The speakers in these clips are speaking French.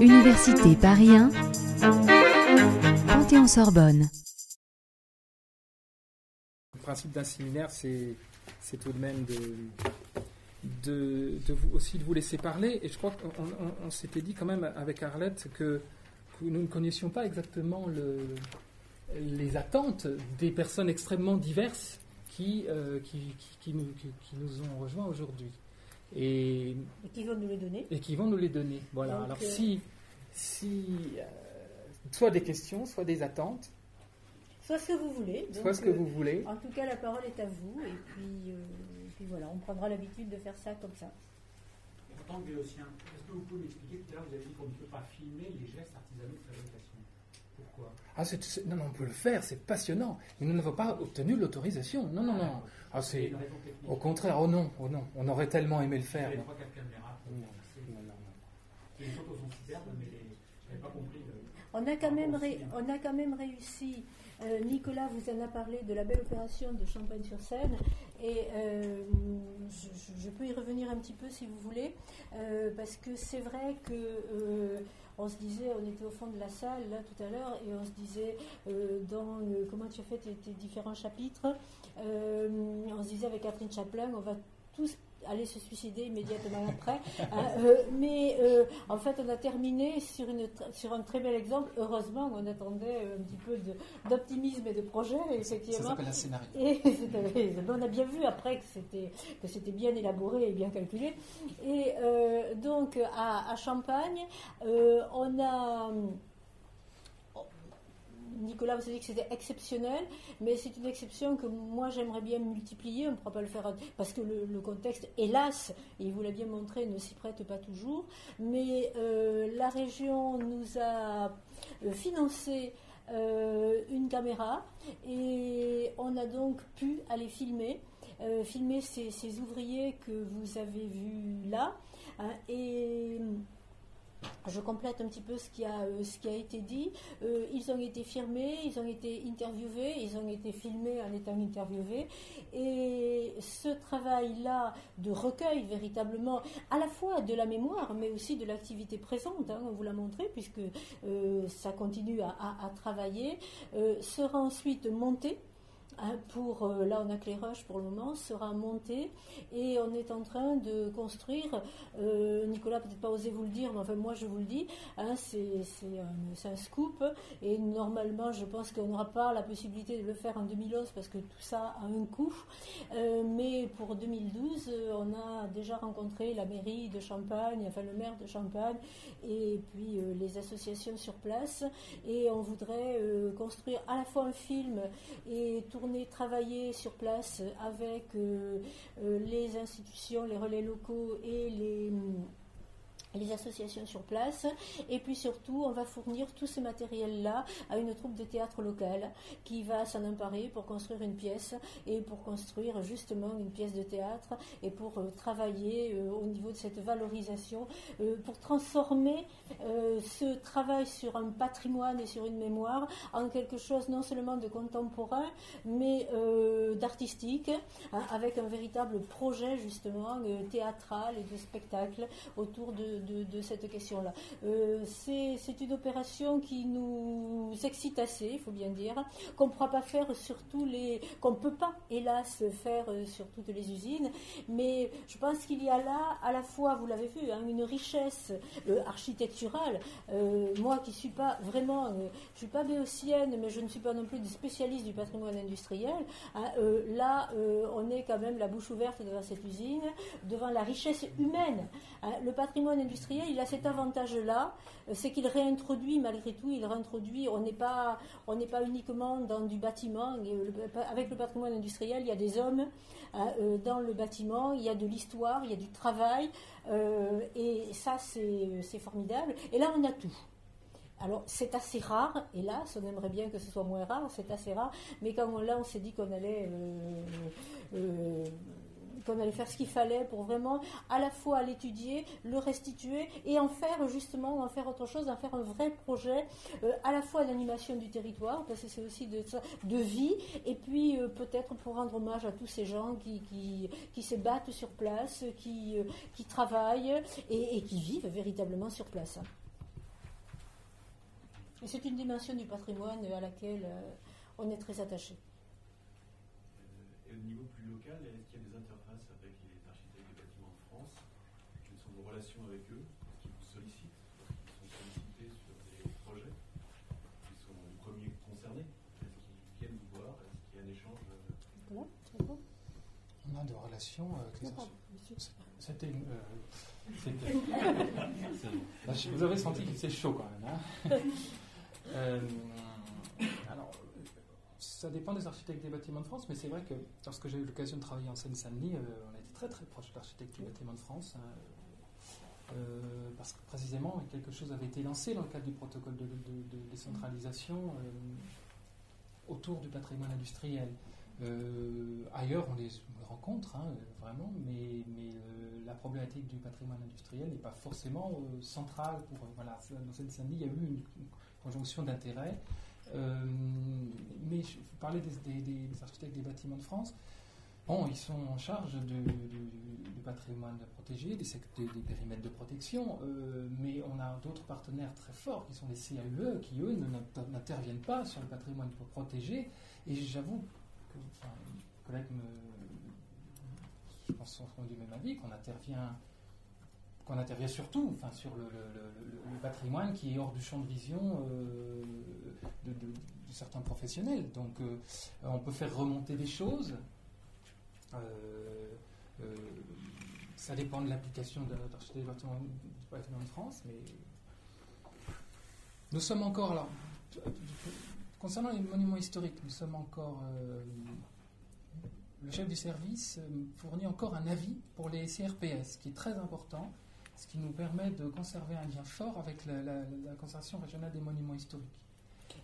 Université Paris 1, Panthéon-Sorbonne. Le principe d'un séminaire, c'est, tout de même de, vous, aussi de vous laisser parler. Et je crois qu'on on- on s'était dit quand même avec Arlette que, nous ne connaissions pas exactement le, les attentes des personnes extrêmement diverses qui, euh, nous ont rejoints aujourd'hui. Et, Et qui vont nous les donner. et qui vont nous les donner. Voilà. Donc, Alors euh, si, si euh, soit des questions, soit des attentes, Soit ce que vous voulez. soit ce que euh, vous voulez. En tout cas, la parole est à vous. Et puis, euh, et puis voilà, on prendra l'habitude de faire ça comme ça. En tant que béotien, est-ce que vous pouvez m'expliquer tout à l'heure, vous avez dit qu'on ne peut pas filmer les gestes artisanaux de fabrication Pourquoi? Ah, non, non, on peut le faire, c'est passionnant. Mais nous n'avons pas obtenu l'autorisation. Non, non, non. Ah, C'est au contraire. Oh non, oh non. On aurait tellement aimé le faire. avez non. trois, quatre caméras. Non, C'est- non, non, non. Les photos sont superbes, mais les... je n'avais pas compris. le- On a quand même, Bravo, ré- Sylvain. on a quand même réussi. Euh, Nicolas vous en a parlé de la belle opération de Champagne-sur-Seine et euh, je, peux y revenir un petit peu si vous voulez euh, parce que c'est vrai que on se disait, on était au fond de la salle là tout à l'heure et on se disait dans le- comment tu as fait tes, différents chapitres, on se disait avec Catherine Chaplin, on va tous aller se suicider immédiatement après. hein, euh, mais euh, en fait, on a terminé sur, une, sur un très bel exemple. Heureusement, on attendait un petit peu d'optimisme et de projet, Ça effectivement. s'appelle un scénario. Et on a bien vu après que c'était que c'était bien élaboré et bien calculé. Et euh, donc à, à Champagne, on a Nicolas vous a dit que c'était exceptionnel, mais c'est une exception que moi j'aimerais bien multiplier. On ne pourra pas le faire parce que le, contexte, hélas, et il vous l'a bien montré, ne s'y prête pas toujours. Mais euh, la région nous a euh, financé euh, une caméra et on a donc pu aller filmer, filmer ces, ces ouvriers que vous avez vus là. hein, et je complète un petit peu ce qui a, euh, été dit. Euh, ils ont été filmés, ils ont été interviewés, ils ont été filmés en étant interviewés. Et ce travail-là de recueil, véritablement, à la fois de la mémoire, mais aussi de l'activité présente, hein, on vous l'a montré, puisque euh, ça continue à, travailler, sera ensuite monté. Hein, pour, euh, là on a rushs pour le moment, sera monté et on est en train de construire euh, Nicolas peut-être pas osé vous le dire, mais enfin moi je vous le dis, hein, c'est un, scoop et normalement je pense qu'on n'aura pas la possibilité de le faire en 2011 parce que tout ça a un coût, Euh, mais pour 2012 euh, on a déjà rencontré la mairie de Champagne, enfin le maire de Champagne et puis les associations sur place et on voudrait construire à la fois un film et tourner, travailler sur place avec euh, euh, les institutions, les relais locaux et les, les associations sur place. Et puis surtout, on va fournir tout ce matériel-là à une troupe de théâtre locale qui va s'en emparer pour construire une pièce et pour construire justement une pièce de théâtre et pour euh, travailler euh, au niveau de cette valorisation, euh, pour transformer ce travail sur un patrimoine et sur une mémoire en quelque chose non seulement de contemporain, mais d'artistique, hein, avec un véritable projet justement théâtral et de spectacle autour de, de- cette question-là. Euh, c'est une opération qui nous excite assez, il faut bien dire, qu'on ne pourra pas faire sur tous les, qu'on ne peut pas, hélas, faire euh, sur toutes les usines, mais je pense qu'il y a là, à la fois, vous l'avez vu, hein, une richesse euh, architecturale. Euh, moi qui suis pas vraiment, je suis pas béotienne, mais je ne suis pas non plus des spécialiste du patrimoine industriel. hein, là, on est quand même la bouche ouverte devant cette usine, devant la richesse humaine. hein. le patrimoine industriel, il a cet avantage-là, euh, c'est qu'il réintroduit malgré tout, il réintroduit. On n'est pas, on pas uniquement dans du bâtiment. Euh, avec le patrimoine industriel, il y a des hommes hein, euh, dans le bâtiment, il y a de l'histoire, il y a du travail, et ça c'est formidable. Et là, on a tout. Alors, c'est assez rare, hélas, on aimerait bien que ce soit moins rare, c'est assez rare, mais quand on, là, on s'est dit qu'on allait qu'on allait faire ce qu'il fallait pour vraiment à la fois l'étudier, le restituer et en faire justement, en faire autre chose, en faire un vrai projet euh, à la fois d'animation du territoire, parce que c'est aussi de, de, vie, et puis euh, peut-être pour rendre hommage à tous ces gens qui, qui, qui se battent sur place, qui, euh, qui travaillent et, qui vivent véritablement sur place. Et c'est une dimension du patrimoine à laquelle on est très attaché est-ce qu'il y a des interfaces avec les architectes des bâtiments de France Quelles sont vos relations avec eux Est-ce qu'ils vous sollicitent Est-ce qu'ils sont sollicités sur des projets Ils sont les premiers concernés Est-ce qu'ils viennent vous voir? Est-ce qu'il y a un échange voilà, On a des relations avec les architectes. C'était une. Euh, vous avez senti que c'est chaud quand même. Hein euh, alors, ça dépend des architectes des bâtiments de France, mais c'est vrai que lorsque j'ai eu l'occasion de travailler en Seine-Saint-Denis, euh, on était très très proche de l'architecte des bâtiments de France. Hein, euh, parce que précisément, quelque chose avait été lancé dans le cadre du protocole de, décentralisation euh, autour du patrimoine industriel. ailleurs, on les, rencontre, hein, vraiment, mais, la problématique du patrimoine industriel n'est pas forcément centrale. Pour, voilà, dans Seine-Saint-Denis, il y a eu une conjonction d'intérêts. Euh, mais je vous parlais des, architectes des bâtiments de France. Bon, ils sont en charge du, patrimoine protégé, des, périmètres de protection, euh, mais on a d'autres partenaires très forts qui sont les CAUE, qui eux n'interviennent pas sur le patrimoine protégé. Et j'avoue que, les collègues me, je pense, sont du même avis, qu'on intervient qu'on intervient surtout enfin, sur le, patrimoine qui est hors du champ de vision euh, de, certains professionnels. Donc euh, on peut faire remonter des choses. Euh, ça dépend de l'application de l'architecture du patrimoine de France, mais nous sommes encore là. Concernant les monuments historiques, nous sommes encore. le chef du service fournit encore un avis pour les CRPS, qui est très important ce qui nous permet de conserver un lien fort avec la, conservation régionale des monuments historiques.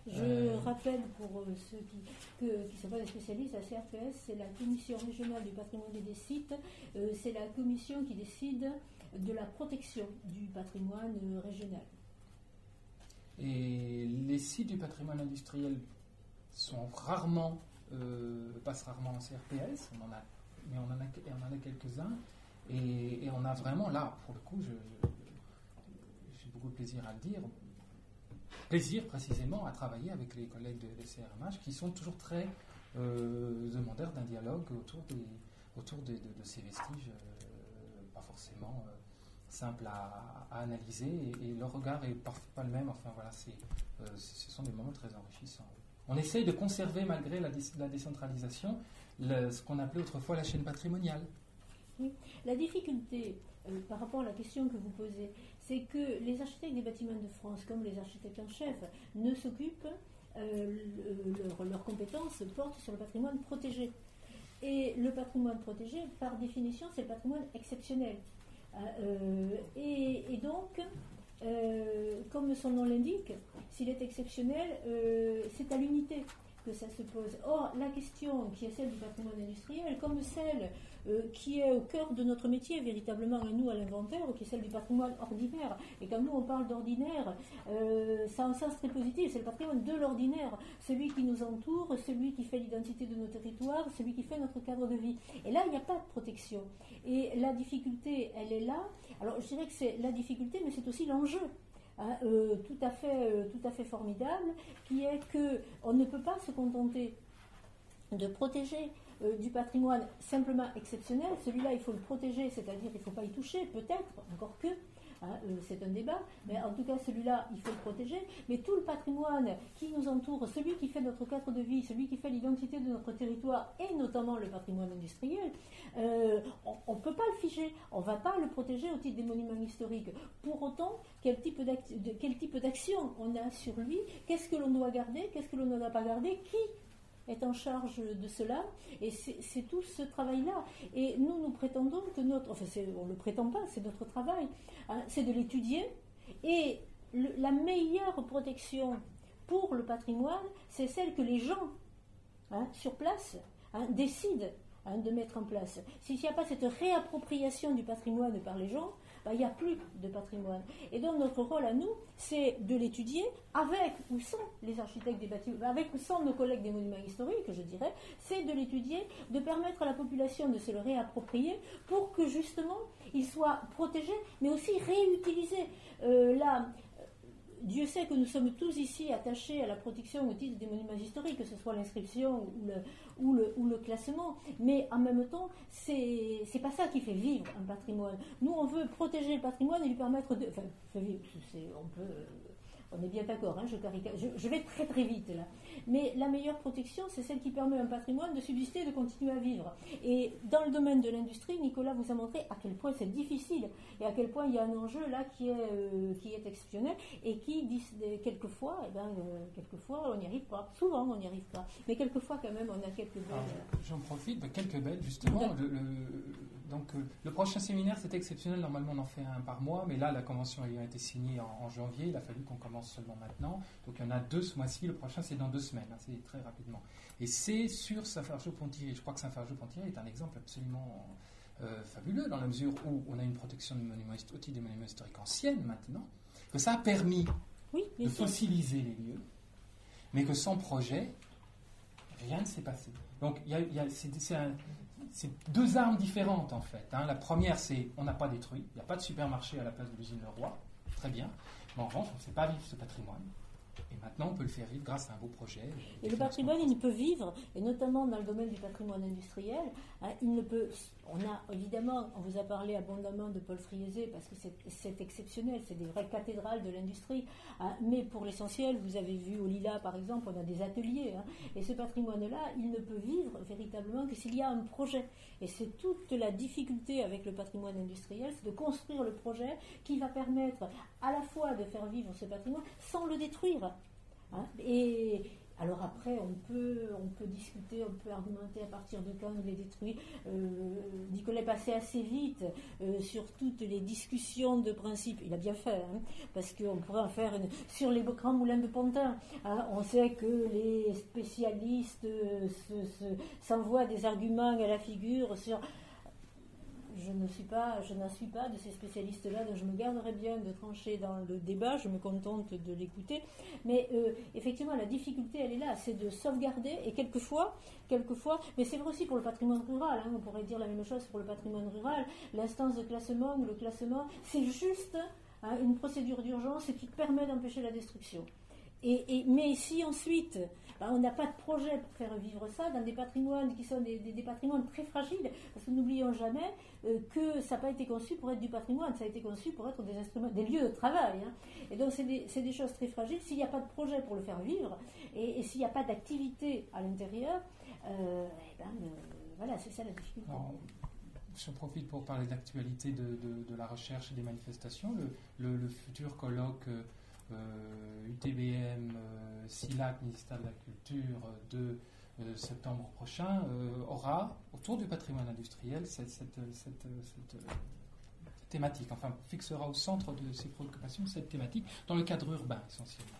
Je euh, rappelle pour euh, ceux qui, qui sont pas des spécialistes, la CRPS, c'est la Commission régionale du patrimoine et des sites. Euh, c'est la commission qui décide de la protection du patrimoine régional. Et les sites du patrimoine industriel sont rarement, passent rarement en CRPS, on en a, mais on en a, on en a quelques-uns. Et, on a vraiment là, pour le coup, j'ai beaucoup de plaisir à le dire, plaisir précisément à travailler avec les collègues de, CRMH qui sont toujours très euh, demandeurs d'un dialogue autour, des, autour de, ces vestiges, euh, pas forcément euh, simples à, analyser, et, leur regard est pas le même. Enfin voilà, ce sont des moments très enrichissants. On essaye de conserver, malgré la, la décentralisation, ce qu'on appelait autrefois la chaîne patrimoniale. La difficulté par rapport à la question que vous posez, c'est que les architectes des bâtiments de France, comme les architectes en chef, ne s'occupent, euh, leurs compétences portent sur le patrimoine protégé. Et le patrimoine protégé, par définition, c'est le patrimoine exceptionnel. Euh, et, donc, comme son nom l'indique, s'il est exceptionnel, c'est à l'unité que ça se pose. Or, la question qui est celle du patrimoine industriel, comme celle euh, qui est au cœur de notre métier, véritablement, à nous, à l'inventaire, qui est celle du patrimoine ordinaire, et quand nous, on parle d'ordinaire, euh, ça a un sens très positif, c'est le patrimoine de l'ordinaire, celui qui nous entoure, celui qui fait l'identité de nos territoires, celui qui fait notre cadre de vie. Et là, il n'y a pas de protection. Et la difficulté, elle est là. Alors, je dirais que c'est la difficulté, mais c'est aussi l'enjeu. Hein, euh, tout, à fait, euh, tout à fait formidable, qui est que on ne peut pas se contenter de protéger euh, du patrimoine simplement exceptionnel. Celui-là, il faut le protéger, c'est-à-dire qu'il ne faut pas y toucher, peut-être, encore que, Hein, euh, c'est un débat, mais en tout cas celui-là, il faut le protéger. Mais tout le patrimoine qui nous entoure, celui qui fait notre cadre de vie, celui qui fait l'identité de notre territoire, et notamment le patrimoine industriel, euh, on ne peut pas le figer, on ne va pas le protéger au titre des monuments historiques. Pour autant, quel type d'action on a sur lui Qu'est-ce que l'on doit garder Qu'est-ce que l'on ne doit pas garder Qui est en charge de cela. Et c'est tout ce travail-là. Et nous, nous prétendons que notre... Enfin, on ne le prétend pas, c'est notre travail. Hein, c'est de l'étudier. Et la meilleure protection pour le patrimoine, c'est celle que les gens, hein, sur place, hein, décident de mettre en place. S'il n'y a pas cette réappropriation du patrimoine par les gens, bah, il n'y a plus de patrimoine. Et donc notre rôle à nous, c'est de l'étudier avec ou sans les architectes des bâtiments, avec ou sans nos collègues des monuments historiques, je dirais, c'est de l'étudier, de permettre à la population de se le réapproprier pour que justement il soit protégé, mais aussi réutilisé. Euh, Dieu sait que nous sommes tous ici attachés à la protection au titre des monuments historiques, que ce soit l'inscription ou le, classement, mais en même temps, c'est pas ça qui fait vivre un patrimoine. Nous, on veut protéger le patrimoine et lui permettre de. Enfin, on peut on est bien d'accord, hein, je, vais très très vite là. Mais la meilleure protection, c'est celle qui permet à un patrimoine de subsister et de continuer à vivre. Et dans le domaine de l'industrie, Nicolas vous a montré à quel point c'est difficile et à quel point il y a un enjeu là qui est, euh, qui est exceptionnel et qui, quelquefois, eh ben, euh, quelquefois, on n'y arrive pas. Souvent, on n'y arrive pas. Mais quelquefois, quand même, on a quelques belles. Ah, j'en profite, bah, quelques belles, justement. Donc, euh, le prochain séminaire, c'est exceptionnel. Normalement, on en fait un par mois, mais là, la convention ayant été signée en janvier, il a fallu qu'on commence seulement maintenant. Donc il y en a deux ce mois-ci, le prochain c'est dans deux semaines, hein, c'est très rapidement. Et c'est sur Saint-Fargeau-Pontier. Je crois que Saint-Fargeau-Pontier est un exemple absolument euh, fabuleux dans la mesure où on a une protection des monuments, des monuments historiques anciennes maintenant, que ça a permis de fossiliser les lieux, mais que sans projet, rien ne s'est passé. Donc il y a, c'est deux armes différentes en fait. Hein. La première, c'est on n'a pas détruit, il n'y a pas de supermarché à la place de l'usine Leroy, très bien. Mais en revanche, on ne sait pas vivre ce patrimoine. Et maintenant, on peut le faire vivre grâce à un beau projet. Et le patrimoine, il peut vivre, et notamment dans le domaine du patrimoine industriel, hein, il ne peut. On a évidemment, on vous a parlé abondamment de Paul Friezé parce que c'est exceptionnel, c'est des vraies cathédrales de l'industrie. Hein, mais pour l'essentiel, vous avez vu au Lila par exemple, on a des ateliers. Hein, et ce patrimoine-là, il ne peut vivre véritablement que s'il y a un projet. Et c'est toute la difficulté avec le patrimoine industriel, c'est de construire le projet qui va permettre à la fois de faire vivre ce patrimoine sans le détruire. Hein. Et alors après, on peut, on peut discuter, on peut argumenter à partir de quand on les détruit. Euh, Nicolas est passé assez vite euh, sur toutes les discussions de principe. Il a bien fait, hein, parce qu'on pourrait en faire sur les grands moulins de Pontin. Hein. on sait que les spécialistes euh, s'envoient des arguments à la figure sur je ne suis pas, je n'en suis pas de ces spécialistes-là, donc je me garderai bien de trancher dans le débat, je me contente de l'écouter. Mais euh, effectivement, la difficulté, elle est là, c'est de sauvegarder, et quelquefois, quelquefois, mais c'est vrai aussi pour le patrimoine rural, hein, on pourrait dire la même chose pour le patrimoine rural, l'instance de classement ou le classement, c'est juste hein, une procédure d'urgence qui permet d'empêcher la destruction. Mais si ensuite ben, on n'a pas de projet pour faire vivre ça dans des patrimoines qui sont des, patrimoines très fragiles, parce que n'oublions jamais euh, que ça n'a pas été conçu pour être du patrimoine, ça a été conçu pour être des lieux de travail. Hein. Et donc c'est des, choses très fragiles. S'il n'y a pas de projet pour le faire vivre, et, s'il n'y a pas d'activité à l'intérieur, euh, eh ben, euh, voilà, c'est ça la difficulté. je profite pour parler d'actualité de, la recherche et des manifestations. Le futur colloque UTBM, euh, euh, SILAC, ministère de la Culture, de euh, septembre prochain, aura autour du patrimoine industriel cette, thématique, enfin fixera au centre de ses préoccupations cette thématique dans le cadre urbain essentiellement.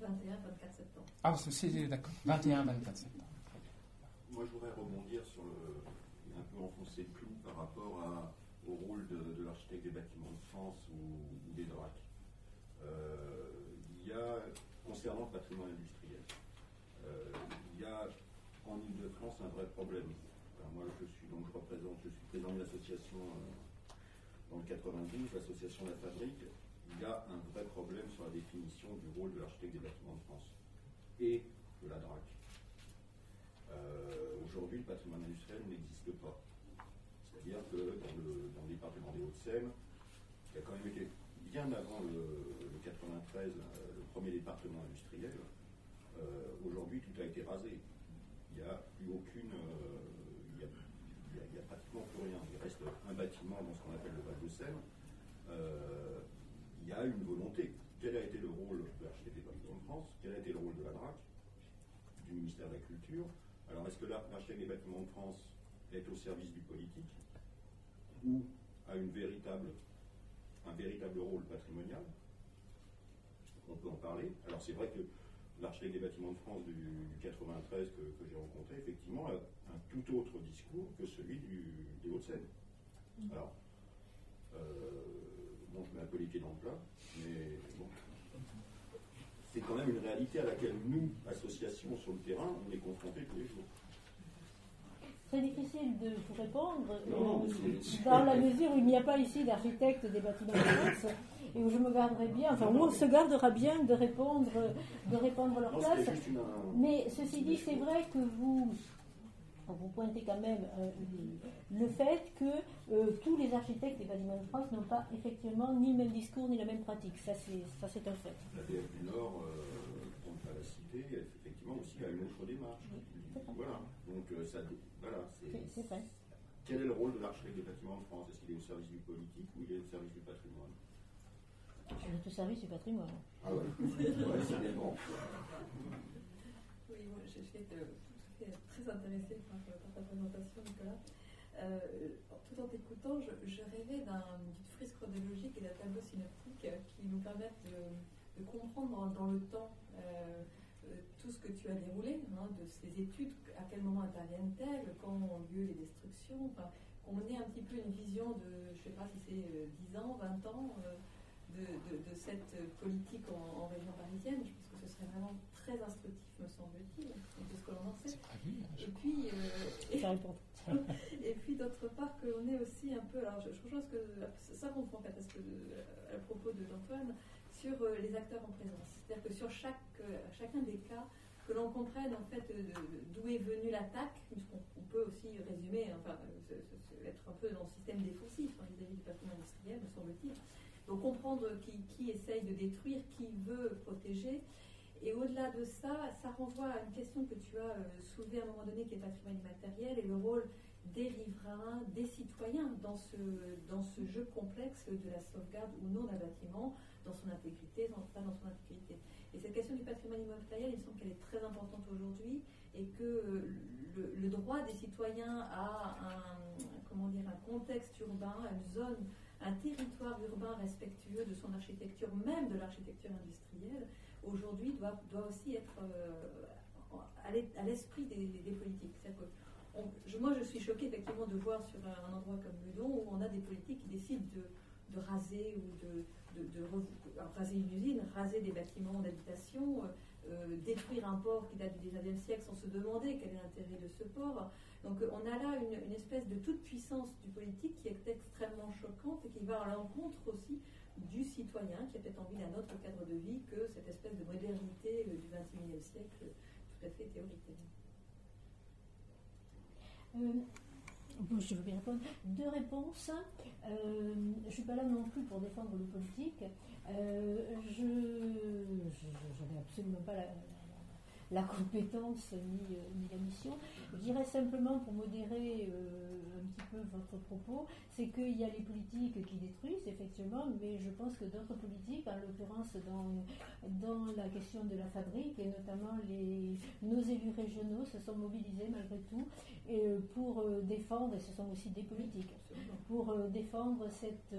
21-24 septembre. Ah, c'est d'accord. 21-24 septembre. Moi, je voudrais rebondir sur le. un peu enfoncer le clou par rapport au rôle de, l'architecte des bâtiments de France ou, des DRAC. Euh, il y concernant le patrimoine industriel, euh, il y a en Ile-de-France un vrai problème. moi, je suis donc je représente, je suis président de l'association euh, dans le 92, l'association La Fabrique. Il y a un vrai problème sur la définition du rôle de l'architecte des bâtiments de France et de la DRAC. Aujourd'hui, le patrimoine industriel n'existe pas. C'est-à-dire que dans le, dans le département des Hauts-de-Seine, il y a quand même été bien avant le, 93, euh, le premier département industriel, euh, aujourd'hui tout a été rasé. Il n'y a plus aucune. Euh, il n'y a, pratiquement plus rien. Il reste un bâtiment dans ce qu'on appelle le Val de Seine. il y a une volonté. Quel a été le rôle de des bâtiments de France? Quel a été le rôle de la DRAC Du ministère de la Culture? Alors, est-ce que des bâtiments de France est au service du politique ou a véritable un véritable rôle patrimonial? On peut en parler. Alors c'est vrai que l'architecte des bâtiments de France du, du 93 que, que j'ai rencontré, effectivement, a un tout autre discours que celui du, des Hauts-de-Seine. Alors, euh, bon, je mets un peu les pieds dans le plat, mais bon. C'est quand même une réalité à laquelle nous, associations sur le terrain, on est confrontés tous les jours. Très difficile de vous répondre, Non, euh, dans la mesure où il n'y a pas ici d'architecte des bâtiments de France, et où je me garderai bien, enfin, où on se gardera bien de répondre, de répondre à leur Non, place. une- Mais ceci dit, c'est vrai que vous, vous pointez quand même euh, le fait que euh, tous les architectes des bâtiments de France n'ont pas effectivement ni le même discours ni la même pratique. Ça, c'est un fait. La DF du Nord, euh, pour ne pas la citer, effectivement aussi a une autre démarche. Voilà. Donc euh, ça, voilà, C'est. Quel est le rôle de l'architecte des bâtiments de France? Est-ce qu'il est au service du politique ou il est au service du patrimoine? On est au service du patrimoine. Ah ouais, ouais c'est bien bon. Oui, moi à fait très intéressée par, euh, par ta présentation, Nicolas. Euh, tout en t'écoutant, je, je rêvais d'un- d'une frise chronologique et d'un tableau synoptique euh, qui nous permettent de, de comprendre dans, dans le temps euh, tout ce que tu as déroulé, hein, de ces études, à quel moment interviennent-elles, quand ont lieu les destructions, enfin, qu'on ait un petit peu une vision de, je ne sais pas si c'est euh, 10 ans, 20 ans, euh, de, de- de cette euh, politique en, en région parisienne. Je pense que ce serait vraiment très instructif, me semble-t-il, de ce que l'on en sait. Et puis, euh, et- puis d'autre part qu'on est aussi un peu, alors je, je ce que ça comprend en fait, parce que euh, à propos de d'Antoine sur euh, les acteurs en présence, c'est-à-dire que sur chaque euh, chacun des cas que l'on comprenne en fait euh, d'où est venue l'attaque, puisqu'on on peut aussi résumer, enfin euh, se- se- être un peu dans le système défensif hein, vis-à-vis du patrimoine industriel, me semble-t-il. Donc comprendre qui, qui essaye de détruire, qui veut protéger. Et au-delà de ça, ça renvoie à une question que tu as euh, soulevée à un moment donné, qui est patrimoine immatériel et le rôle des riverains, des citoyens dans ce, dans ce jeu complexe de la sauvegarde ou non d'un bâtiment, dans son intégrité, dans, pas dans son intégrité. Et cette question du patrimoine immatériel, il me semble qu'elle est très importante aujourd'hui et que le, droit des citoyens à un, comment dire, un contexte urbain, une zone, un territoire urbain respectueux de son architecture, même de l'architecture industrielle, aujourd'hui doit, doit aussi être euh, à l'esprit des, des politiques. Moi, je suis choquée effectivement de voir sur un, endroit comme Meudon où on a des politiques qui décident de, raser ou de, raser une usine, raser des bâtiments d'habitation, euh, euh, détruire un port qui date du 19e siècle sans se demander quel est l'intérêt de ce port. Donc euh, on a là une, une espèce de toute puissance du politique qui est extrêmement choquante et qui va à l'encontre aussi du citoyen qui a peut-être envie d'un autre cadre de vie que cette espèce de modernité du 21e siècle tout à fait théorique. Euh, je veux bien répondre. Deux réponses. Euh, je ne suis pas là non plus pour défendre le politique. Euh, je n'ai absolument pas la, la- compétence ni, euh, ni la mission. Je dirais simplement, pour modérer euh, un petit peu votre propos, c'est qu'il y a les politiques qui détruisent, effectivement, mais je pense que d'autres politiques, en l'occurrence dans, dans la question de la fabrique, et notamment les, nos élus régionaux, se sont mobilisés malgré tout et, euh, pour défendre, et ce sont aussi des politiques, pour défendre, cette,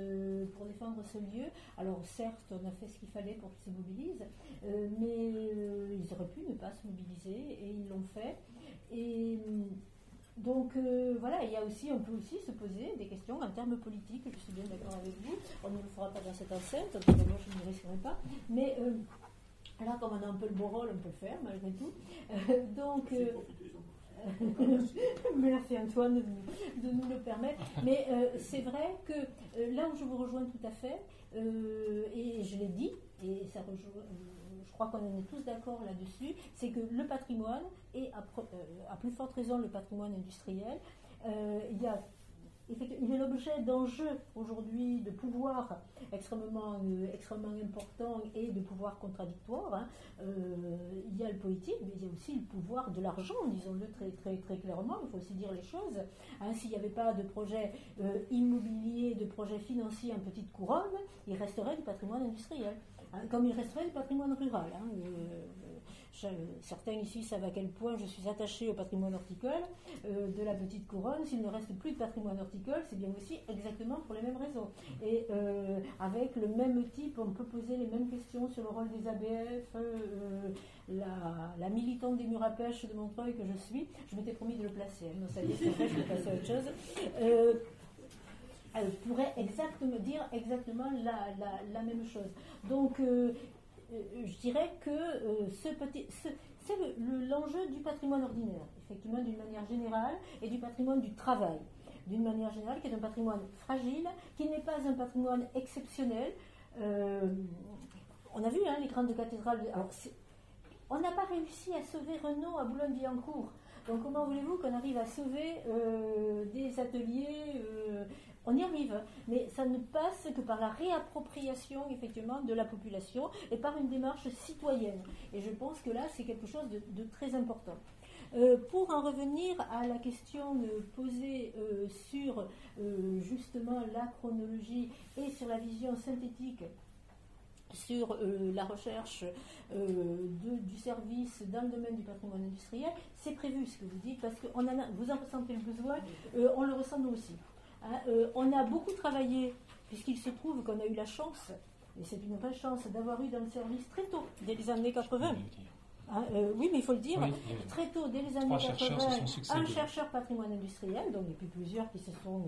pour défendre ce lieu. Alors certes, on a fait ce qu'il fallait pour qu'ils se mobilisent, euh, mais euh, ils auraient pu ne pas et ils l'ont fait. Et hum, donc euh, voilà, il y a aussi, on peut aussi se poser des questions en termes politiques, je suis bien d'accord avec vous, on ne le fera pas dans cette enceinte, en tout cas moi je ne le risquerai pas, mais euh, là comme on a un peu le beau rôle, on peut le faire malgré tout. Euh, donc, Merci, euh. Merci Antoine de nous, de nous le permettre. Mais euh, c'est vrai que euh, là où je vous rejoins tout à fait, euh, et je l'ai dit, et ça rejoint, euh, je crois qu'on est tous d'accord là-dessus, c'est que le patrimoine, et à, euh, à plus forte raison le patrimoine industriel, euh, il est l'objet d'enjeux aujourd'hui de pouvoir extrêmement, extrêmement importants et de pouvoir contradictoires. hein. Il y a le politique, mais il y a aussi le pouvoir de l'argent, disons-le très, très, très clairement, il faut aussi dire les choses. Hein, S'il n'y avait pas de projet immobilier, de projet financier en petite couronne, il resterait du patrimoine industriel. Hein, comme il resterait du patrimoine rural. hein. Euh, certains ici savent à quel point je suis attachée au patrimoine horticole euh, de la petite couronne. S'il ne reste plus de patrimoine horticole, c'est bien aussi exactement pour les mêmes raisons. Et euh, avec le même type, on peut poser les mêmes questions sur le rôle des ABF. La, militante des murs à pêche de Montreuil que je suis, je m'étais promis de le placer. Hein. ça je vais passer à autre chose elle pourrait exactement dire exactement la, même chose. Donc, euh, euh, je dirais que euh, ce petit, c'est l'enjeu du patrimoine ordinaire, effectivement, d'une manière générale, et du patrimoine du travail, d'une manière générale, qui est un patrimoine fragile, qui n'est pas un patrimoine exceptionnel. on a vu hein, les grandes cathédrales. On n'a pas réussi à sauver Renault à Boulogne-Billancourt. Donc comment voulez-vous qu'on arrive à sauver des ateliers on y arrive, mais ça ne passe que par la réappropriation effectivement de la population et par une démarche citoyenne. Et je pense que là, c'est quelque chose de, très important. Euh, pour en revenir à la question posée euh, sur euh, justement la chronologie et sur la vision synthétique sur la recherche du service dans le domaine du patrimoine industriel, c'est prévu ce que vous dites, parce que vous en ressentez le besoin, on le ressent nous aussi. Hein, euh, on a beaucoup travaillé, puisqu'il se trouve qu'on a eu la chance, et c'est une vraie chance, d'avoir eu dans le service très tôt, dès les années 80, Hein, euh, oui, mais il faut le dire, très tôt, dès les années 80, un chercheur patrimoine industriel, donc et puis plusieurs qui se sont.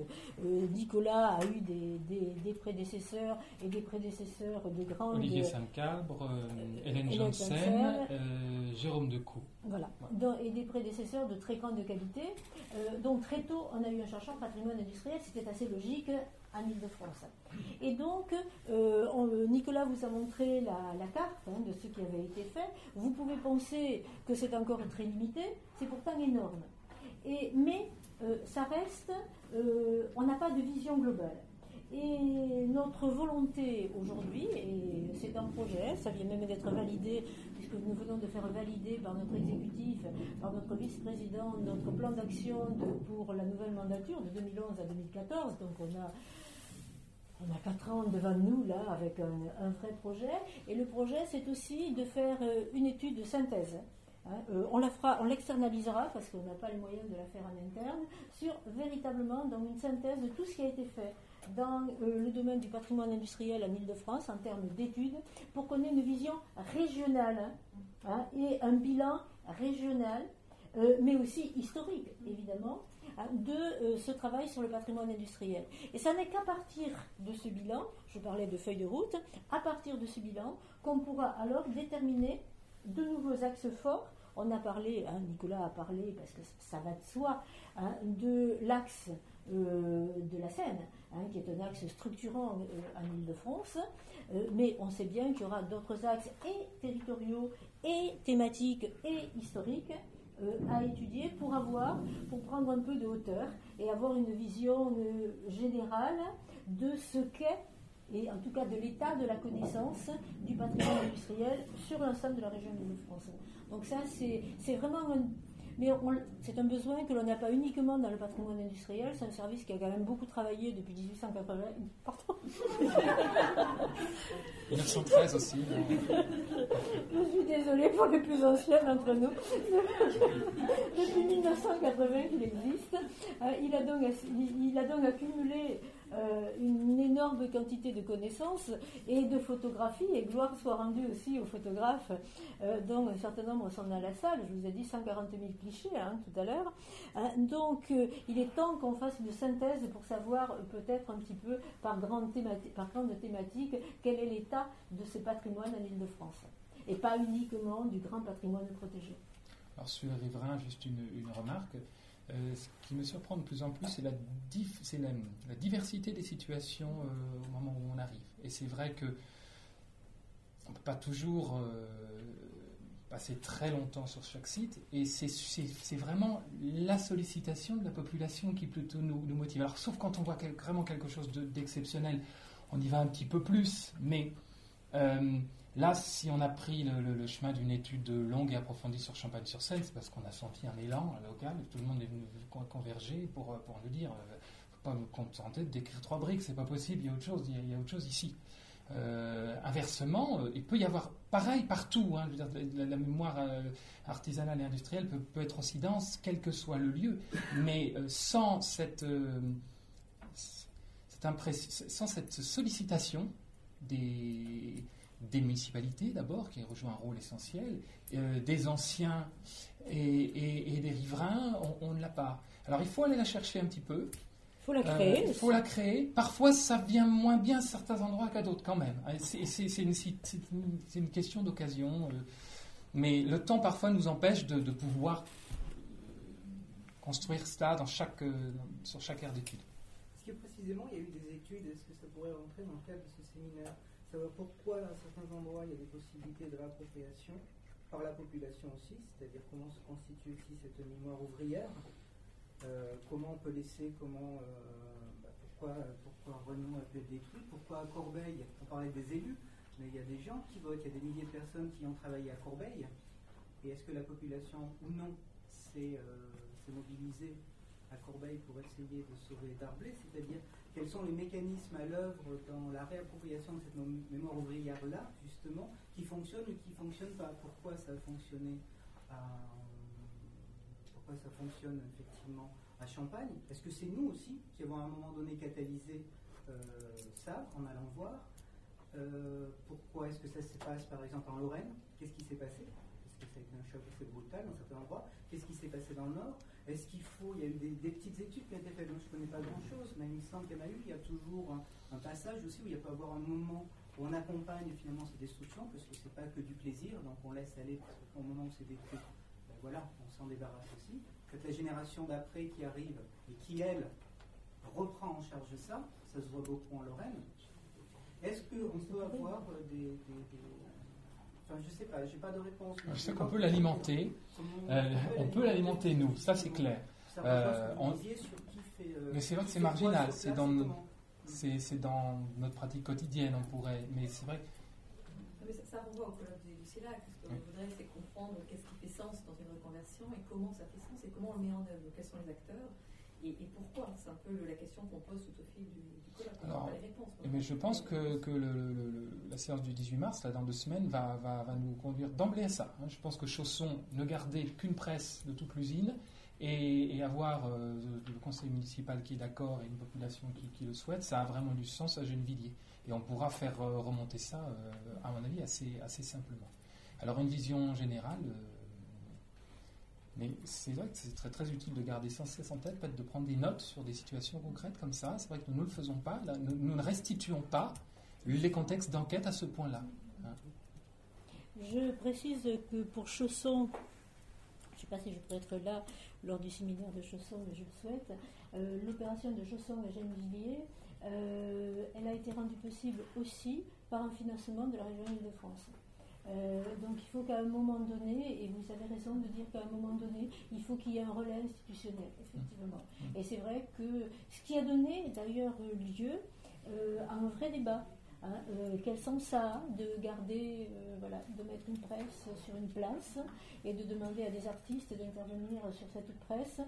Euh, Nicolas a eu des, prédécesseurs et des prédécesseurs de grands. Olivier Saint-Cabre, euh, Hélène Janssen, Jérôme Decaux. Voilà, et des prédécesseurs de très grande qualité. donc très tôt, on a eu un chercheur patrimoine industriel, c'était assez logique en Ile-de-France. Et donc, euh, euh, Nicolas vous a montré la, carte hein, de ce qui avait été fait. Vous pouvez penser que c'est encore très limité, c'est pourtant énorme. Et, mais euh, ça reste, on n'a pas de vision globale. Et notre volonté aujourd'hui, et c'est un projet, ça vient même d'être validé, puisque nous venons de faire valider par notre exécutif, par notre vice-président, notre plan d'action pour la nouvelle mandature de 2011 à 2014. Donc on a on a quatre ans devant nous, là, avec un, vrai projet. Et le projet, c'est aussi de faire euh, une étude de synthèse. Hein. Euh, on la fera, on l'externalisera parce qu'on n'a pas les moyens de la faire en interne, sur véritablement une synthèse de tout ce qui a été fait dans euh, le domaine du patrimoine industriel en Ile-de-France en termes d'études, pour qu'on ait une vision régionale hein, et un bilan régional, mais aussi historique, évidemment, de euh, ce travail sur le patrimoine industriel. Et ça n'est qu'à partir de ce bilan, je parlais de feuille de route, à partir de ce bilan qu'on pourra alors déterminer de nouveaux axes forts. On a parlé, hein, Nicolas a parlé, parce que ça va de soi, hein, de l'axe euh, de la Seine, qui est un axe structurant euh, en Ile-de-France, mais on sait bien qu'il y aura d'autres axes et territoriaux et thématiques et historiques à étudier pour avoir, pour prendre un peu de hauteur et avoir une vision euh, générale de ce qu'est, et en tout cas de l'état de la connaissance du patrimoine industriel sur l'ensemble de la région de France. Donc ça, c'est vraiment un mais c'est un besoin que l'on n'a pas uniquement dans le patrimoine industriel, c'est un service qui a quand même beaucoup travaillé depuis 1880. Pardon 1913 aussi. Je suis désolée pour les plus anciens d'entre nous. depuis 1980 qu'il existe. Euh, il a donc, il a donc accumulé une énorme quantité de connaissances et de photographies, et gloire soit rendue aussi aux photographes, euh, dont un certain nombre sont dans la salle. Je vous ai dit 140 000 clichés hein, tout à l'heure. Hein, donc, euh, il est temps qu'on fasse une synthèse pour savoir peut-être un petit peu par grande, thématique, par grande thématique quel est l'état de ce patrimoine en Ile-de-France. Et pas uniquement du grand patrimoine protégé. Alors, sur Riverain, juste une, une remarque. Euh, ce qui me surprend de plus en plus, c'est la, diversité des situations euh, au moment où on arrive. Et c'est vrai que on ne peut pas toujours euh, passer très longtemps sur chaque site, et c'est vraiment la sollicitation de la population qui plutôt nous motive. Alors, sauf quand on voit vraiment quelque chose d'exceptionnel, on y va un petit peu plus, mais Là, si on a pris le, chemin d'une étude longue et approfondie sur Champagne-sur-Seine, c'est parce qu'on a senti un élan local, tout le monde est venu converger pour, pour le dire. Ne faut pas me contenter d'écrire trois briques, c'est pas possible, il y a autre chose, il y a, autre chose ici. Euh, inversement, euh, il peut y avoir pareil partout. hein, la, mémoire euh, artisanale et industrielle peut, être aussi dense, quel que soit le lieu. Mais euh, sans cette, euh, sans cette sollicitation des, des municipalités d'abord, qui jouent un rôle essentiel, euh, des anciens et, et- et des riverains, on, on ne l'a pas. Alors il faut aller la chercher un petit peu. Il faut la Euh, créer. Il faut la créer. Parfois, ça vient moins bien à certains endroits qu'à d'autres, quand même. Euh, C'est une, question d'occasion. euh, mais le temps, parfois, nous empêche de, de pouvoir construire cela dans chaque, sur chaque aire d'étude. Est-ce que précisément il y a eu des études? Est-ce que ça pourrait rentrer dans le cadre de ce séminaire? Pourquoi à certains endroits il y a des possibilités de l'appropriation par la population aussi, c'est-à-dire comment se constitue aussi cette mémoire ouvrière Euh, comment on peut laisser, comment, euh, bah, pourquoi, pourquoi Renault a pu être détruit, pourquoi à Corbeil, on parlait des élus, mais il y a des gens qui votent, il y a des milliers de personnes qui ont travaillé à Corbeil, et est-ce que la population ou non s'est euh, mobilisée à Corbeil pour essayer de sauver Darblay, c'est-à-dire quels sont les mécanismes à l'œuvre dans la réappropriation de cette mémoire ouvrière-là, justement, qui fonctionne ou qui ne fonctionne pas? Pourquoi ça a fonctionné à, pourquoi ça fonctionne effectivement à Champagne? Est-ce que c'est nous aussi qui avons à un moment donné catalysé euh, ça en allant voir. Euh, Pourquoi est-ce que ça se passe par exemple en Lorraine? Qu'est-ce qui s'est passé? Est-ce que ça a été un choc assez brutal dans certains endroits. Qu'est-ce qui s'est passé dans le Nord? Est-ce qu'il faut, il y a eu des, des petites études qui ont été faites, donc je ne connais pas grand-chose, mais il me semble qu'il y en a eu, il y a toujours un, un passage aussi où il y a peut avoir un moment où on accompagne finalement ces destructions, parce que c'est pas que du plaisir, donc on laisse aller parce qu'au moment où c'est détruit, ben voilà, on s'en débarrasse aussi. Que la génération d'après qui arrive et qui, elle, reprend en charge ça, ça se voit beaucoup en Lorraine. Est-ce qu'on peut avoir euh, des, des- des- Enfin, je sais pas, j'ai pas de réponse. Je sais qu'on peut l'alimenter. Euh, on peut l'alimenter, nous, ça c'est clair. Euh, on- disiez sur qui fait, euh, Mais c'est vrai que c'est marginal, c'est dans. C'est dans notre pratique quotidienne, on pourrait. Mais c'est vrai que Ah, Mais ça, ça renvoie au colloque du, du CELAC. Ce qu'on Oui. voudrait, c'est comprendre qu'est-ce qui fait sens dans une reconversion et comment ça fait sens et comment on le met en œuvre. Quels sont les acteurs et, et pourquoi C'est un peu la question qu'on pose tout au fil du, Alors. Mais je pense que, que le- le- le- la séance du 18 mars, là, dans deux semaines, va, va- va nous conduire d'emblée à ça. hein. Je pense que Chausson ne garder qu'une presse de toute l'usine et, et avoir euh, le conseil municipal qui est d'accord et une population qui, qui le souhaite, ça a vraiment du sens à Gennevilliers. Et on pourra faire euh, remonter ça, euh, à mon avis, assez, assez simplement. Alors une vision générale, euh, mais c'est vrai que c'est très, très utile de garder sans cesse en tête, peut-être de prendre des notes sur des situations concrètes comme ça. C'est vrai que nous ne le faisons pas, nous, ne restituons pas les contextes d'enquête à ce point-là. hein. Je précise que pour Chausson, je ne sais pas si je pourrais être là lors du séminaire de Chausson, mais je le souhaite, euh, l'opération de Chausson et Gennevilliers, euh, elle a été rendue possible aussi par un financement de la région Île-de-France. Euh, donc il faut qu'à un moment donné, et vous avez raison de dire qu'à un moment donné, il faut qu'il y ait un relais institutionnel, effectivement. Et c'est vrai que ce qui a donné d'ailleurs lieu euh, à un vrai débat. hein, euh, quel sens ça a de garder, voilà, de mettre une presse sur une place et de demander à des artistes d'intervenir sur cette presse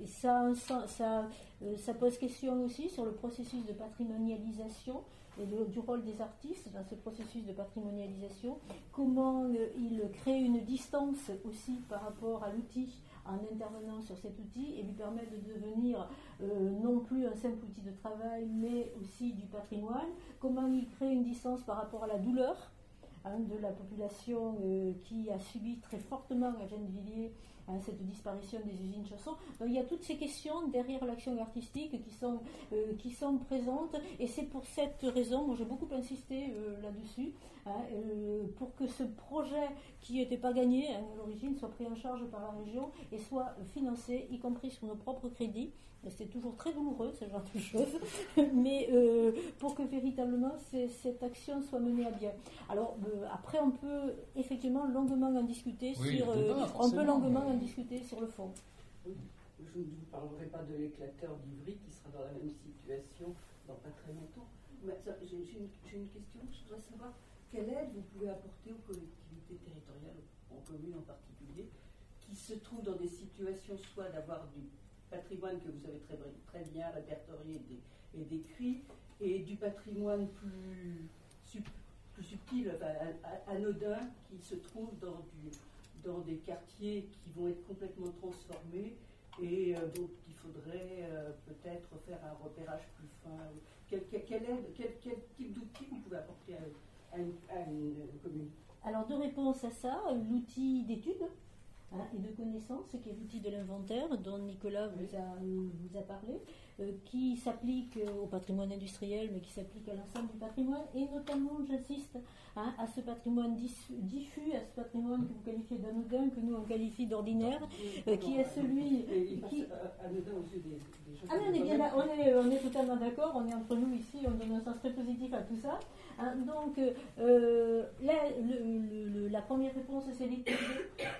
et ça, ça pose question aussi sur le processus de patrimonialisation et du rôle des artistes dans ce processus de patrimonialisation. Comment euh, ils créent une distance aussi par rapport à l'outil en intervenant sur cet outil et lui permettre de devenir euh, non plus un simple outil de travail, mais aussi du patrimoine. Comment il crée une distance par rapport à la douleur hein, de la population euh, qui a subi très fortement à Gennevilliers hein, cette disparition des usines chaussons. Donc il y a toutes ces questions derrière l'action artistique qui sont, euh, présentes et c'est pour cette raison, moi j'ai beaucoup insisté euh, là-dessus, hein, euh, pour que ce projet qui n'était pas gagné hein, à l'origine soit pris en charge par la région et soit financé, y compris sur nos propres crédits. C'est toujours très douloureux ce genre de choses, mais euh, pour que véritablement cette action soit menée à bien. Alors euh, après on peut effectivement longuement en discuter Oui, sur, euh, on peut longuement mais- en discuter sur le fond. Je ne vous parlerai pas de l'éclateur d'Ivry qui sera dans la même situation dans pas très longtemps. Une, j'ai une question, je voudrais savoir quelle aide vous pouvez apporter aux collectivités territoriales, aux communes en particulier, qui se trouvent dans des situations soit d'avoir du patrimoine que vous avez très, bien répertorié et décrit, et du patrimoine plus, subtil, anodin, qui se trouve dans, des quartiers qui vont être complètement transformés et euh, donc il faudrait euh, peut-être faire un repérage plus fin. Quel, type d'outil vous pouvez apporter à, une, commune? Alors deux réponses à ça. L'outil d'étude hein, et de connaissance, qui est l'outil de l'inventaire dont Nicolas vous a, vous a parlé. Euh, qui s'applique au patrimoine industriel, mais qui s'applique à l'ensemble du patrimoine, et notamment, j'insiste, hein, à ce patrimoine diffus, à ce patrimoine que vous qualifiez d'anodin, que nous on qualifie d'ordinaire, euh, qui est celui qui... Anodin aux yeux des, ah non, on est, bien on, est, on est totalement d'accord, on est entre nous ici, on donne un sens très positif à tout ça. Hein. donc, euh, la, la, première réponse, c'est l'étude.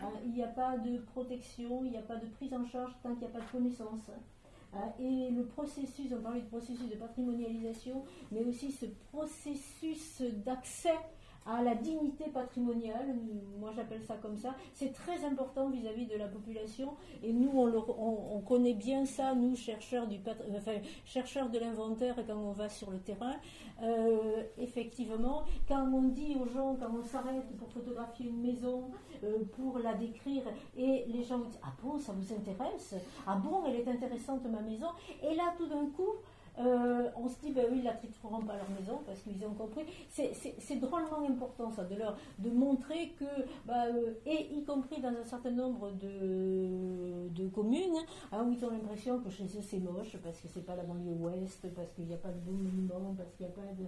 Hein. il n'y a pas de protection, il n'y a pas de prise en charge tant qu'il n'y a pas de connaissance. Hein, et le processus, on parlait de processus de patrimonialisation, mais aussi ce processus d'accès à la dignité patrimoniale, moi j'appelle ça comme ça, c'est très important vis-à-vis de la population et nous on, connaît bien ça, nous chercheurs, du enfin, chercheurs de l'inventaire quand on va sur le terrain, euh, effectivement, quand on dit aux gens, quand on s'arrête pour photographier une maison, euh, pour la décrire, et les gens disent Ah bon, ça vous intéresse? Ah bon, elle est intéressante ma maison? Et là, tout d'un coup, euh, on se dit, ben oui, ils n'attriteront pas leur maison parce qu'ils ont compris. C'est drôlement important, ça, de leur de montrer que, bah, euh, et y compris dans un certain nombre de, de communes, hein, où ils ont l'impression que chez eux c'est moche parce que c'est pas la banlieue ouest, parce qu'il n'y a pas de bon monument, parce qu'il n'y a pas de.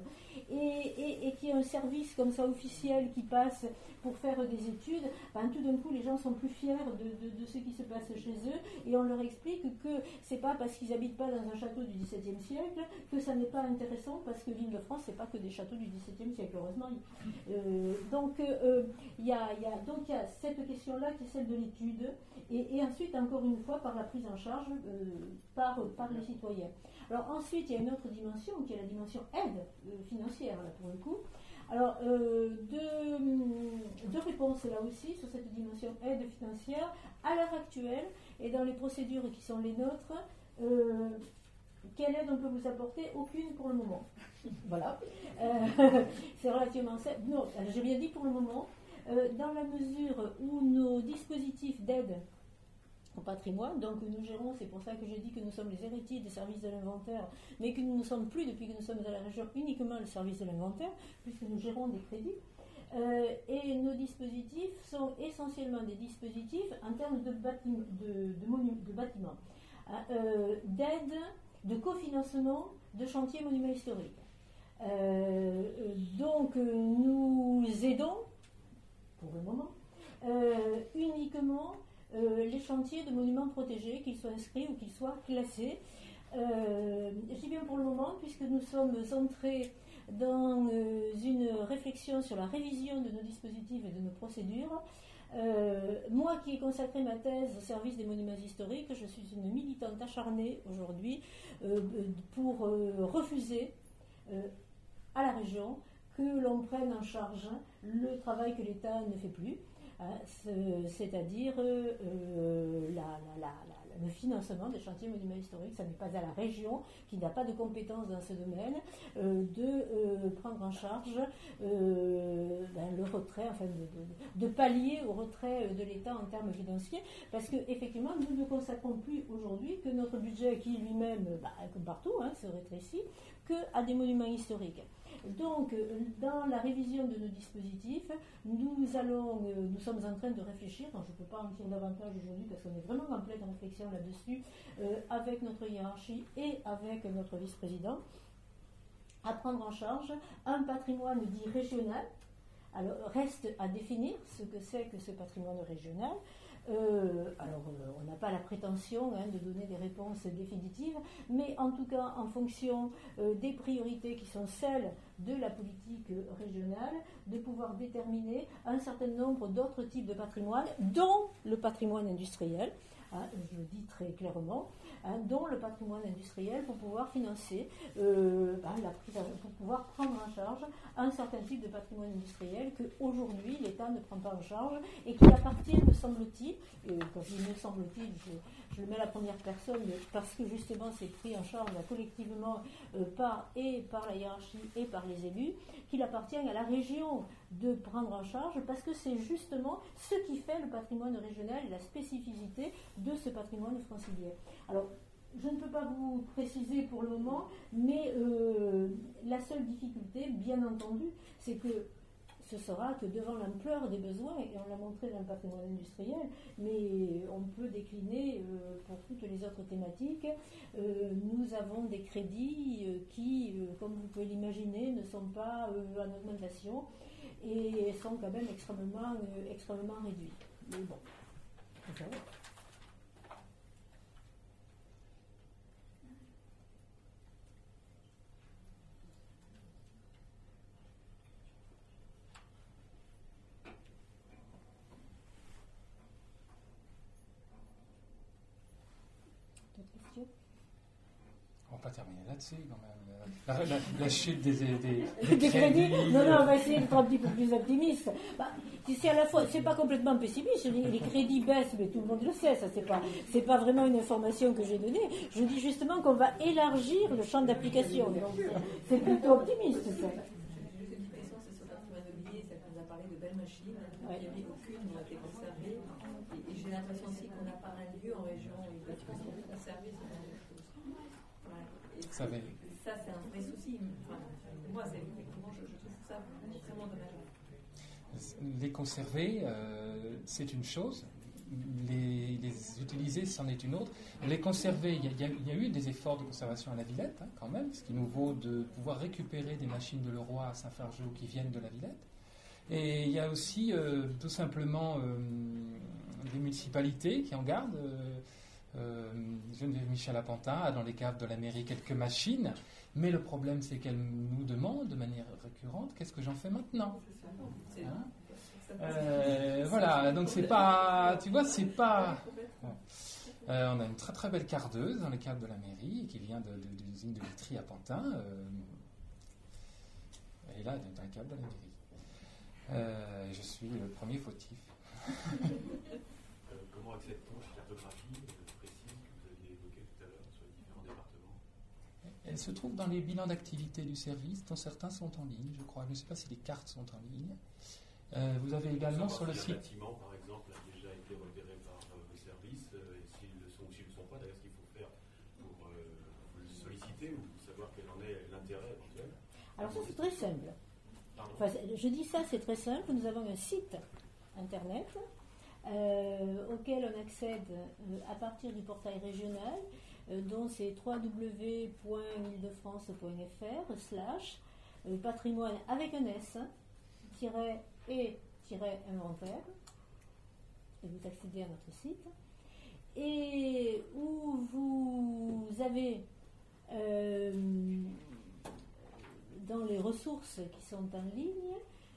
Et, et, et qu'il y a un service comme ça officiel qui passe pour faire des études, ben, tout d'un coup les gens sont plus fiers de, de, ce qui se passe chez eux et on leur explique que c'est pas parce qu'ils habitent pas dans un château du XVIIe siècle que ça n'est pas intéressant parce que l'île de France, c'est pas que des châteaux du XVIIe siècle, heureusement. Euh, donc, euh, il y, a, y a cette question-là qui est celle de l'étude, et, ensuite, encore une fois, par la prise en charge euh, par, par les citoyens. Alors, ensuite, il y a une autre dimension qui est la dimension aide financière, là, pour le coup. Alors, deux, deux, réponses là aussi sur cette dimension aide financière. À l'heure actuelle, et dans les procédures qui sont les nôtres, quelle aide on peut vous apporter Aucune pour le moment. voilà. Euh, c'est relativement simple. Non, j'ai bien dit pour le moment. Euh, dans la mesure où nos dispositifs d'aide au patrimoine, donc nous gérons, c'est pour ça que j'ai dit que nous sommes les héritiers des services de l'inventaire, mais que nous ne sommes plus, depuis que nous sommes à la région, uniquement le service de l'inventaire, puisque nous gérons des crédits. Euh, et nos dispositifs sont essentiellement des dispositifs en termes de, bâtiment, de, bâtiments, d'aide de cofinancement de chantiers monuments historiques. Euh, donc nous aidons, pour le moment, euh, uniquement euh, les chantiers de monuments protégés, qu'ils soient inscrits ou qu'ils soient classés. je bien pour le moment, puisque nous sommes entrés dans une réflexion sur la révision de nos dispositifs et de nos procédures, euh, moi qui ai consacré ma thèse au service des monuments historiques, je suis une militante acharnée aujourd'hui euh, pour euh, refuser à la région que l'on prenne en charge le travail que l'État ne fait plus, hein, c'est-à-dire la, le financement des chantiers monuments historiques. Ça n'est pas à la région, qui n'a pas de compétences dans ce domaine, euh, de euh, prendre en charge euh, ben, le retrait, enfin de, pallier au retrait de l'État en termes financiers, parce qu'effectivement, nous ne consacrons plus aujourd'hui que notre budget, qui lui-même, bah, comme partout, hein, se rétrécit, qu'à des monuments historiques. Donc, euh, dans la révision de nos dispositifs, nous, allons, euh, nous sommes en train de réfléchir, je ne peux pas en dire davantage aujourd'hui parce qu'on est vraiment en pleine réflexion là-dessus, euh, avec notre hiérarchie et avec notre vice-président, à prendre en charge un patrimoine dit régional. Alors, reste à définir ce que c'est que ce patrimoine régional. Euh, alors, euh, on n'a pas la prétention hein, de donner des réponses définitives, mais en tout cas, en fonction euh, des priorités qui sont celles de la politique régionale, de pouvoir déterminer un certain nombre d'autres types de patrimoine, dont le patrimoine industriel. hein, je le dis très clairement, hein, dont le patrimoine industriel pour pouvoir financer, euh, ben, la prise pour pouvoir prendre en charge un certain type de patrimoine industriel qu'aujourd'hui l'État ne prend pas en charge et qui appartient, me semble-t-il, et quand je dis me semble-t-il, je, le mets à la première personne parce que justement c'est pris en charge collectivement euh, par et par la hiérarchie et par les élus, qu'il appartient à la région de prendre en charge parce que c'est justement ce qui fait le patrimoine régional et la spécificité de ce patrimoine francilien. Alors, je ne peux pas vous préciser pour le moment, mais euh, la seule difficulté, bien entendu, c'est que ce sera que devant l'ampleur des besoins, et on l'a montré dans le patrimoine industriel, mais on peut décliner euh, pour toutes les autres thématiques. Euh, nous avons des crédits euh, qui, comme vous pouvez l'imaginer, ne sont pas en augmentation et sont quand même extrêmement, extrêmement réduits. Mais bon, ça va. D'autres questions On va pas terminer là-dessus quand même. La, la- la chute des, des, des- Des crédits crédits, Non, non, on va essayer d'être un petit peu plus optimiste. Bah, c'est à la fois, c'est pas complètement pessimiste. Les, les crédits baissent, mais tout le monde le sait. Ça, c'est pas, c'est pas vraiment une information que j'ai donnée. Je dis justement qu'on va élargir le champ d'application. Donc, c'est plutôt optimiste, ça une question, c'est sur le patrimoine mobilier, ça nous a parlé de belles machines, Ouais. il n'y avait aucune qui ont été conservées. Et, et j'ai l'impression aussi qu'on n'a pas un lieu en région où les bâtiments sont conservés, c'est la même chose. Ouais. Et Ça c'est un vrai souci. Enfin, moi, effectivement, je, je trouve ça extrêmement dommageable. Les conserver, euh, c'est une chose. Les, les utiliser, c'en est une autre. Les conserver, il y, a- y y eu des efforts de conservation à la Villette, hein, quand même, ce qui nous vaut de pouvoir récupérer des machines de Leroy à Saint-Fargeau qui viennent de la Villette. Et il y a aussi euh, tout simplement euh, des municipalités qui en gardent. Euh, euh, Geneviève Michel Apantin a dans les caves de la mairie quelques machines, mais le problème c'est qu'elle nous demande de manière récurrente qu'est-ce que j'en fais maintenant Hein Euh, voilà, donc c'est pas, tu vois, c'est pas. Bon. Euh, on a une très très belle cardeuse dans les caves de la mairie qui vient de, de- de l'usine de Vitry à Pantin. euh, et là, dans les caves de la mairie. Euh, je suis le premier fautif. Comment à la cartographie euh, précise que vous aviez évoquée tout à l'heure sur les différents départements Elle se trouve dans les bilans d'activité du service, dont certains sont en ligne, je crois. Je ne sais pas si les cartes sont en ligne. Euh, vous avez également sur le site. bâtiment, par exemple, a déjà été repéré par euh, vos services, euh, s'ils le sont ou s'ils ne le sont pas, d'ailleurs, ce qu'il faut faire pour euh, le solliciter ou savoir quel en est l'intérêt éventuel Alors ça, c'est très simple. Enfin, je dis ça, c'est très simple. Nous avons un site internet euh, auquel on accède euh, à partir du portail régional, dont c'est www.île-de-france.fr slash euh, patrimoine avec un S tiret et tiret inventaire. Et vous accédez à notre site. Et où vous avez euh, dans les ressources qui sont en ligne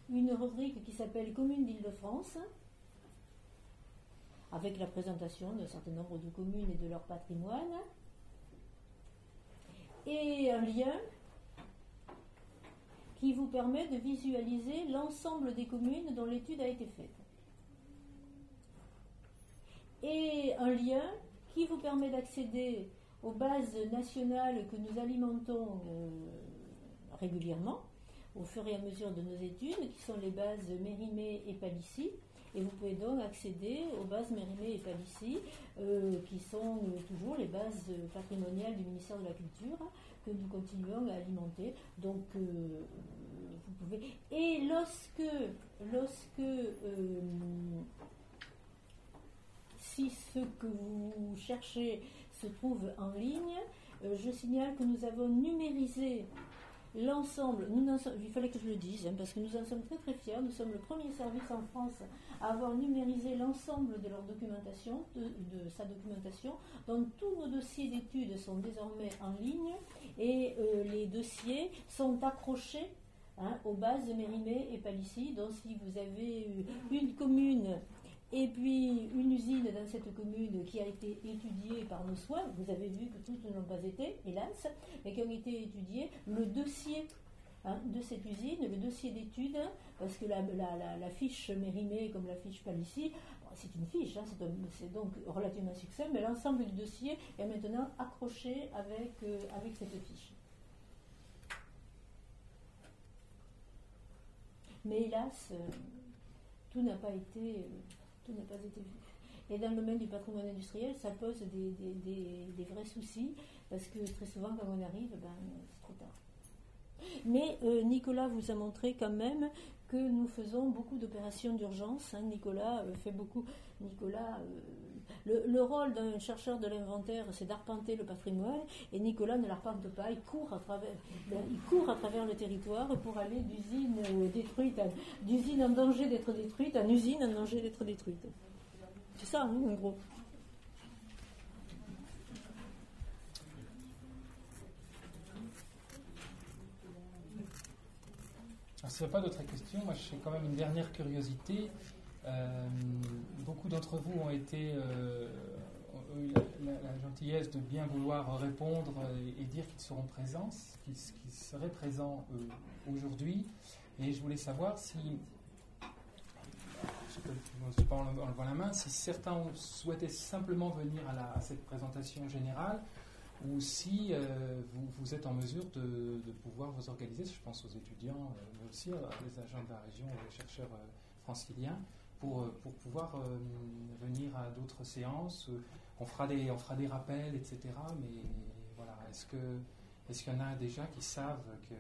une rubrique qui s'appelle Communes d'Île-de-France, avec la présentation d'un certain nombre de communes et de leur patrimoine, et un lien qui vous permet de visualiser l'ensemble des communes dont l'étude a été faite. Et un lien qui vous permet d'accéder aux bases nationales que nous alimentons euh, régulièrement au fur et à mesure de nos études, qui sont les bases Mérimée et Palissy. Et vous pouvez donc accéder aux bases Mérimée et Palissy, euh, qui sont euh, toujours les bases euh, patrimoniales du ministère de la Culture, que nous continuons à alimenter. Donc, vous pouvez. Et lorsque, lorsque si ce que vous cherchez se trouve en ligne, je signale que nous avons numérisé l'ensemble, il fallait que je le dise, hein, parce que nous en sommes très très fiers, nous sommes le premier service en France à avoir numérisé l'ensemble de leur documentation, de, sa documentation, donc tous nos dossiers d'études sont désormais en ligne et euh, les dossiers sont accrochés hein, aux bases de Mérimée et Palissy, donc si vous avez une commune et puis une usine dans cette commune qui a été étudiée par nos soins, vous avez vu que toutes n'ont pas été, hélas, mais qui ont été étudiées, le dossier hein, de cette usine, le dossier d'étude, parce que la, fiche Mérimée comme la fiche Palissy, c'est une fiche, hein, c'est donc relativement succès, mais l'ensemble du dossier est maintenant accroché avec, euh, avec cette fiche. Mais hélas, euh, tout n'a pas été, euh, n'a pas été vu. Et dans le domaine du patrimoine industriel, ça pose des vrais soucis, parce que très souvent, quand on arrive, ben, c'est trop tard. Mais euh, Nicolas vous a montré quand même que nous faisons beaucoup d'opérations d'urgence. hein. Nicolas euh, fait beaucoup. Nicolas, euh, le, le rôle d'un chercheur de l'inventaire, c'est d'arpenter le patrimoine, et Nicolas ne l'arpente pas. Il court à travers, il court à travers le territoire pour aller d'usine euh, détruite, à- d'usine en danger d'être détruite, en usine en danger d'être détruite. C'est ça, hein, en gros. Alors, n'y a pas d'autres questions, moi j'ai quand même une dernière curiosité. Euh, beaucoup d'entre vous ont été euh, eu la, gentillesse de bien vouloir répondre et, dire qu'ils seront présents, qu'ils seraient présents euh, aujourd'hui. Et je voulais savoir si, je ne pas en, levant la main, si certains souhaitaient simplement venir à, à cette présentation générale ou si vous, êtes en mesure de, pouvoir vous organiser, je pense aux étudiants, euh, mais aussi aux agents de la région, aux chercheurs euh, franciliens, pour, euh, pour pouvoir euh, venir à d'autres séances. On fera, des, on fera des rappels, etc. Mais voilà, est-ce que est-ce qu'il y en a déjà qui savent que,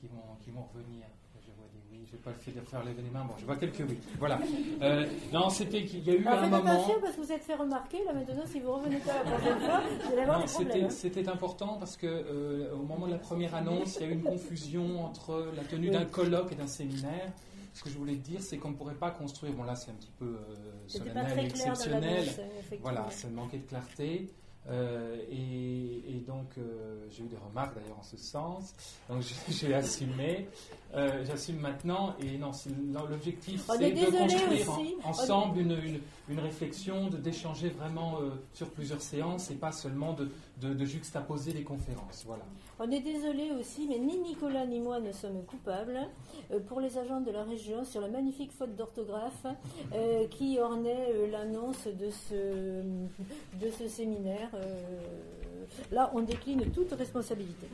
qui, vont, qui vont revenir? Je vois des oui, je vais pas le fait de faire lever les mains. Bon, je vois quelques oui. Voilà. Euh, non, c'était qu'il y a eu Alors un moment. attention parce que vous êtes fait remarquer, là maintenant, si vous revenez pas la prochaine fois, vous allez avoir Non, des problèmes. c'était, hein. c'était important parce que euh, au moment de la première annonce, il y a eu une confusion entre la tenue d'un colloque et d'un séminaire. Ce que je voulais dire, c'est qu'on ne pourrait pas construire. Bon, là, c'est un petit peu euh, solennel et exceptionnel. euh. Voilà, ça manquait de clarté. Euh, et, et donc, euh, j'ai eu des remarques d'ailleurs en ce sens. Donc, j'ai, assumé. Euh, j'assume maintenant. Et non, l'objectif, c'est est de construire en- ensemble une, une, une réflexion, de, d'échanger vraiment sur plusieurs séances et pas seulement de, de, de juxtaposer les conférences. Voilà. On est désolé aussi, mais ni Nicolas ni moi ne sommes coupables euh, pour les agents de la région sur la magnifique faute d'orthographe euh, qui ornait euh, l'annonce de ce, séminaire. là, on décline toute responsabilité.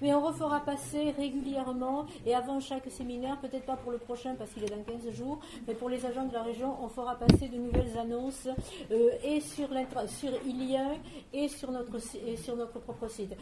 Mais on refera passer régulièrement et avant chaque séminaire, peut-être pas pour le prochain parce qu'il est dans 15 jours, mais pour les agents de la région, on fera passer de nouvelles annonces et sur, sur Ilien et sur notre, et sur notre propre site.